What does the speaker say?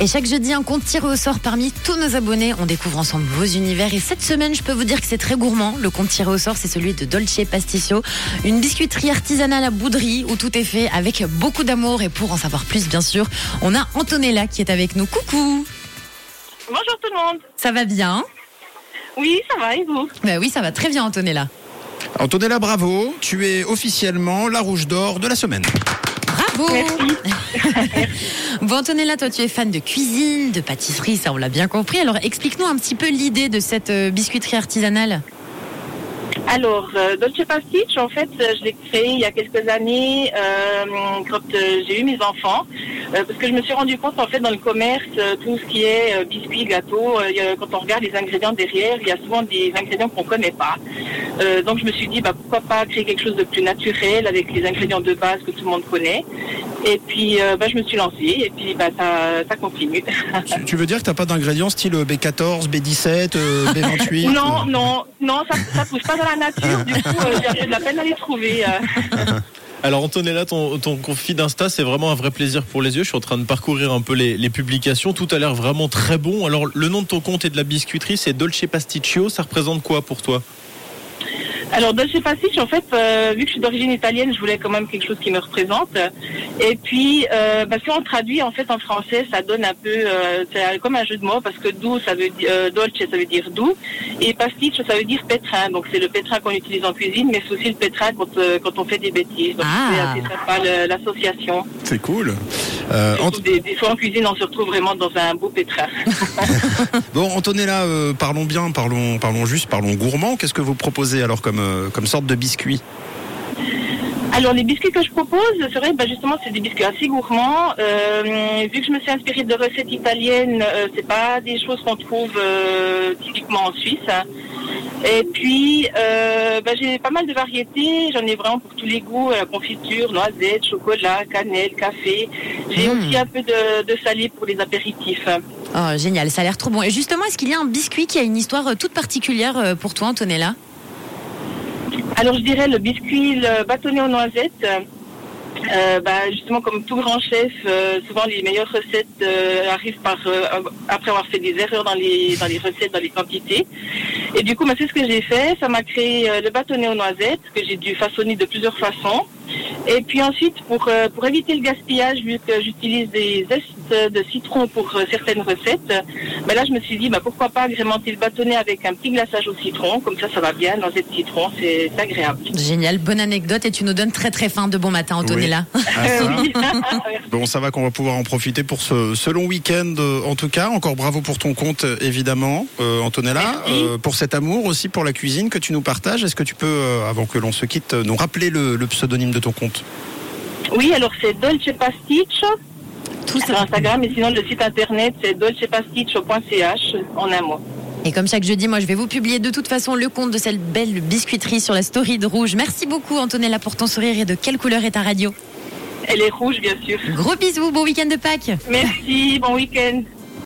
Et chaque jeudi, un compte tiré au sort parmi tous nos abonnés. On découvre ensemble vos univers. Et cette semaine, je peux vous dire que c'est très gourmand. Le compte tiré au sort, c'est celui de Dolce Pasticcio, une biscuiterie artisanale à Boudry où tout est fait avec beaucoup d'amour. Et pour en savoir plus, bien sûr, on a Antonella qui est avec nous. Coucou Bonjour tout le monde. Ça va bien? Oui, ça va et vous? Bah oui, ça va très bien, Antonella. Antonella, bravo. Tu es officiellement la rouge d'or de la semaine. Merci. Bon, Antonella, toi, tu es fan de cuisine, de pâtisserie, ça, on l'a bien compris. Alors, explique-nous un petit peu l'idée de cette euh, biscuiterie artisanale. Alors, euh, Dolce Pasticcio, en fait, euh, je l'ai créé il y a quelques années euh, quand euh, j'ai eu mes enfants. euh, parce que je me suis rendu compte, en fait, dans le commerce, euh, tout ce qui est euh, biscuits, gâteaux, euh, quand on regarde les ingrédients derrière, il y a souvent des ingrédients qu'on ne connaît pas. Euh, donc, je me suis dit, bah, pourquoi pas créer quelque chose de plus naturel avec les ingrédients de base que tout le monde connaît. Et puis, euh, bah, je me suis lancée et puis bah, ça, ça continue. Tu, tu veux dire que t'as pas d'ingrédients style B14, B17, euh, B28 Non, non, non, ça ça pousse pas dans la nature. Du coup, euh, j'ai un peu de la peine à les trouver. euh. Alors Antonella, ton, ton conflit d'Insta, c'est vraiment un vrai plaisir pour les yeux. Je suis en train de parcourir un peu les, les publications. Tout a l'air vraiment très bon. Alors le nom de ton compte et de la biscuiterie, c'est Dolce Pasticcio. Ça représente quoi pour toi? Alors, Dolce Pasticcio, en fait, euh, vu que je suis d'origine italienne, je voulais quand même quelque chose qui me représente. Et puis, euh, bah, si on traduit en fait en français, ça donne un peu, euh, c'est comme un jeu de mots parce que doux, ça veut dire euh, dolce, ça veut dire doux, et pasticcio, ça veut dire pétrin. Donc c'est le pétrin qu'on utilise en cuisine, mais c'est aussi le pétrin quand, euh, quand on fait des bêtises. Donc Ah. c'est assez sympa l'association. C'est cool. Euh, Ant- Des, des fois en cuisine, on se retrouve vraiment dans un beau pétrin. bon, Antonella, euh, parlons bien, parlons, parlons juste, parlons gourmand. Qu'est-ce que vous proposez alors comme, euh, comme sorte de biscuit Alors les biscuits que je propose, c'est vrai, bah, justement, c'est des biscuits assez gourmands. Euh, vu que je me suis inspirée de recettes italiennes, euh, c'est pas des choses qu'on trouve euh, typiquement en Suisse. hein. Et puis, euh, bah, j'ai pas mal de variétés. J'en ai vraiment pour tous les goûts euh, confiture, noisettes, chocolat, cannelle, café. J'ai Mm. aussi un peu de, de salé pour les apéritifs. Oh, génial, ça a l'air trop bon. Et justement, est-ce qu'il y a un biscuit qui a une histoire euh, toute particulière pour toi, Antonella? Alors je dirais le biscuit le bâtonnet aux noisettes. Euh, bah, justement, comme tout grand chef, euh, souvent les meilleures recettes euh, arrivent par après avoir fait des erreurs dans les dans les recettes, dans les quantités. Et du coup, bah, c'est ce que j'ai fait. Ça m'a créé euh, le bâtonnet aux noisettes que j'ai dû façonner de plusieurs façons. Et puis ensuite, pour euh, pour éviter le gaspillage, vu que j'utilise des de citron pour euh, certaines recettes, bah, là je me suis dit bah, pourquoi pas agrémenter le bâtonnet avec un petit glaçage au citron, comme ça ça va bien. Noisette citron, c'est agréable. Génial, bonne anecdote et tu nous donnes très très faim de bon matin, Antonella. Ah. Bon, ça va qu'on va pouvoir en profiter pour ce, ce long week-end. euh, En tout cas, encore bravo pour ton compte, euh, évidemment, euh, Antonella, euh, pour cet amour aussi pour la cuisine que tu nous partages. Est-ce que tu peux, euh, avant que l'on se quitte, nous rappeler le, le pseudonyme de ton compte? Oui, alors c'est Dolce Pasticcio Tout sur ça. Instagram et sinon le site internet c'est en un mot. Et comme chaque jeudi, moi je vais vous publier de toute façon le compte de cette belle biscuiterie sur la story de Rouge. Merci beaucoup Antonella pour ton sourire et de quelle couleur est ta radio? Elle est rouge bien sûr. Gros bisous, bon week-end de Pâques Merci, bon week-end.